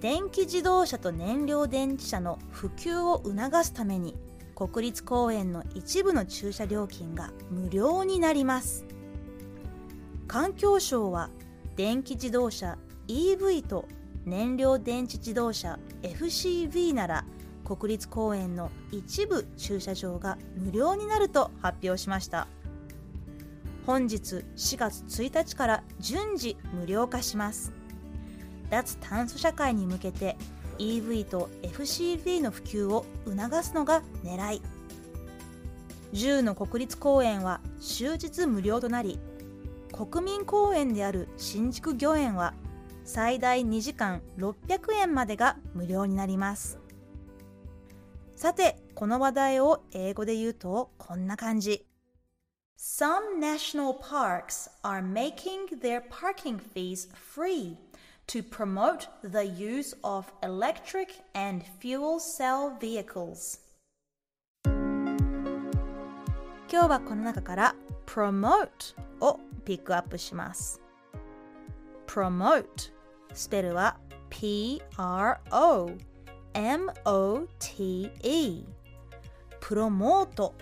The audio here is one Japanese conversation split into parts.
電気自動車と燃料電池車の普及を促すために国立公園の一部の駐車料金が無料になります。環境省は電気自動車 EV と燃料電池自動車 FCV なら国立公園の一部駐車場が無料になると発表しました。本日4月1日から順次無料化します。脱炭素社会に向けて EV と FCV の普及を促すのが狙い。10の国立公園は終日無料となり国民公園である新宿御苑は最大2時間600円までが無料になります。さてこの話題を英語で言うとこんな感じ。Some national parks are making their parking fees free. To promote the use of electric and fuel cell vehicles 今日はこの中から promote をピックアップします promote スペルは P-R-O-M-O-T-E プロモート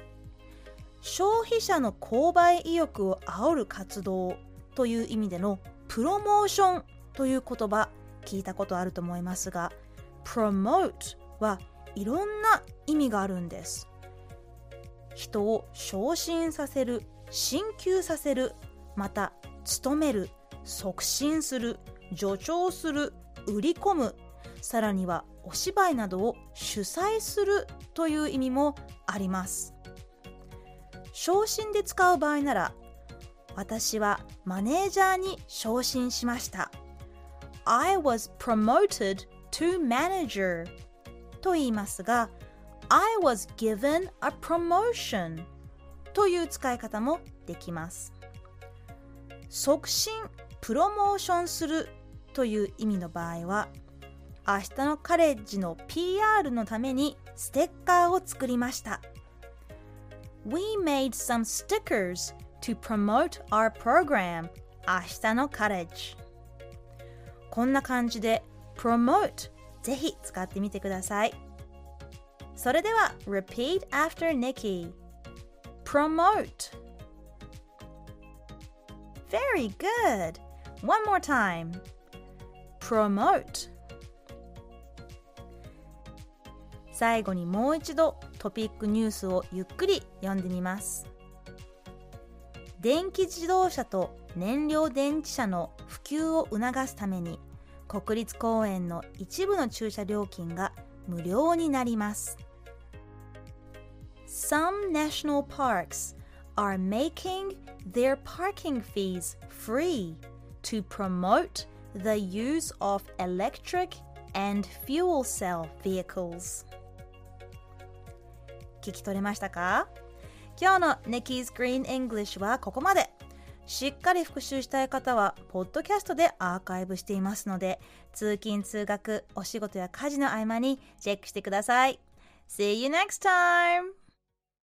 消費者の購買意欲を煽る活動という意味でのプロモーションという言葉聞いたことあると思いますが promote はいろんな意味があるんです。人を昇進させる進級させるまた努める促進する助長する売り込むさらにはお芝居などを主催するという意味もあります。昇進で使う場合なら私はマネージャーに昇進しました。I was promoted to manager と言いますが I was given a promotion という使い方もできます促進プロモーションするという意味の場合は明日のカレッジの PR のためにステッカーを作りました We made some stickers to promote our program 明日のカレッジこんな感じで promote ぜひ使ってみてくださいそれでは repeat after Nikki promote very good one more time promote 最後にもう一度トピックニュースをゆっくり読んでみます電気自動車と燃料電池車の普及を促すために国立公園の一部の駐車料金が無料になります Some national parks are making their parking fees free to promote the use of electric and fuel cell vehicles 聞き取れましたか今日の Nikki's Green English はここまでしっかり復習したい方は、ポッドキャストでアーカイブしていますので、通勤・通学、お仕事や家事の合間にチェックしてください。See you next time!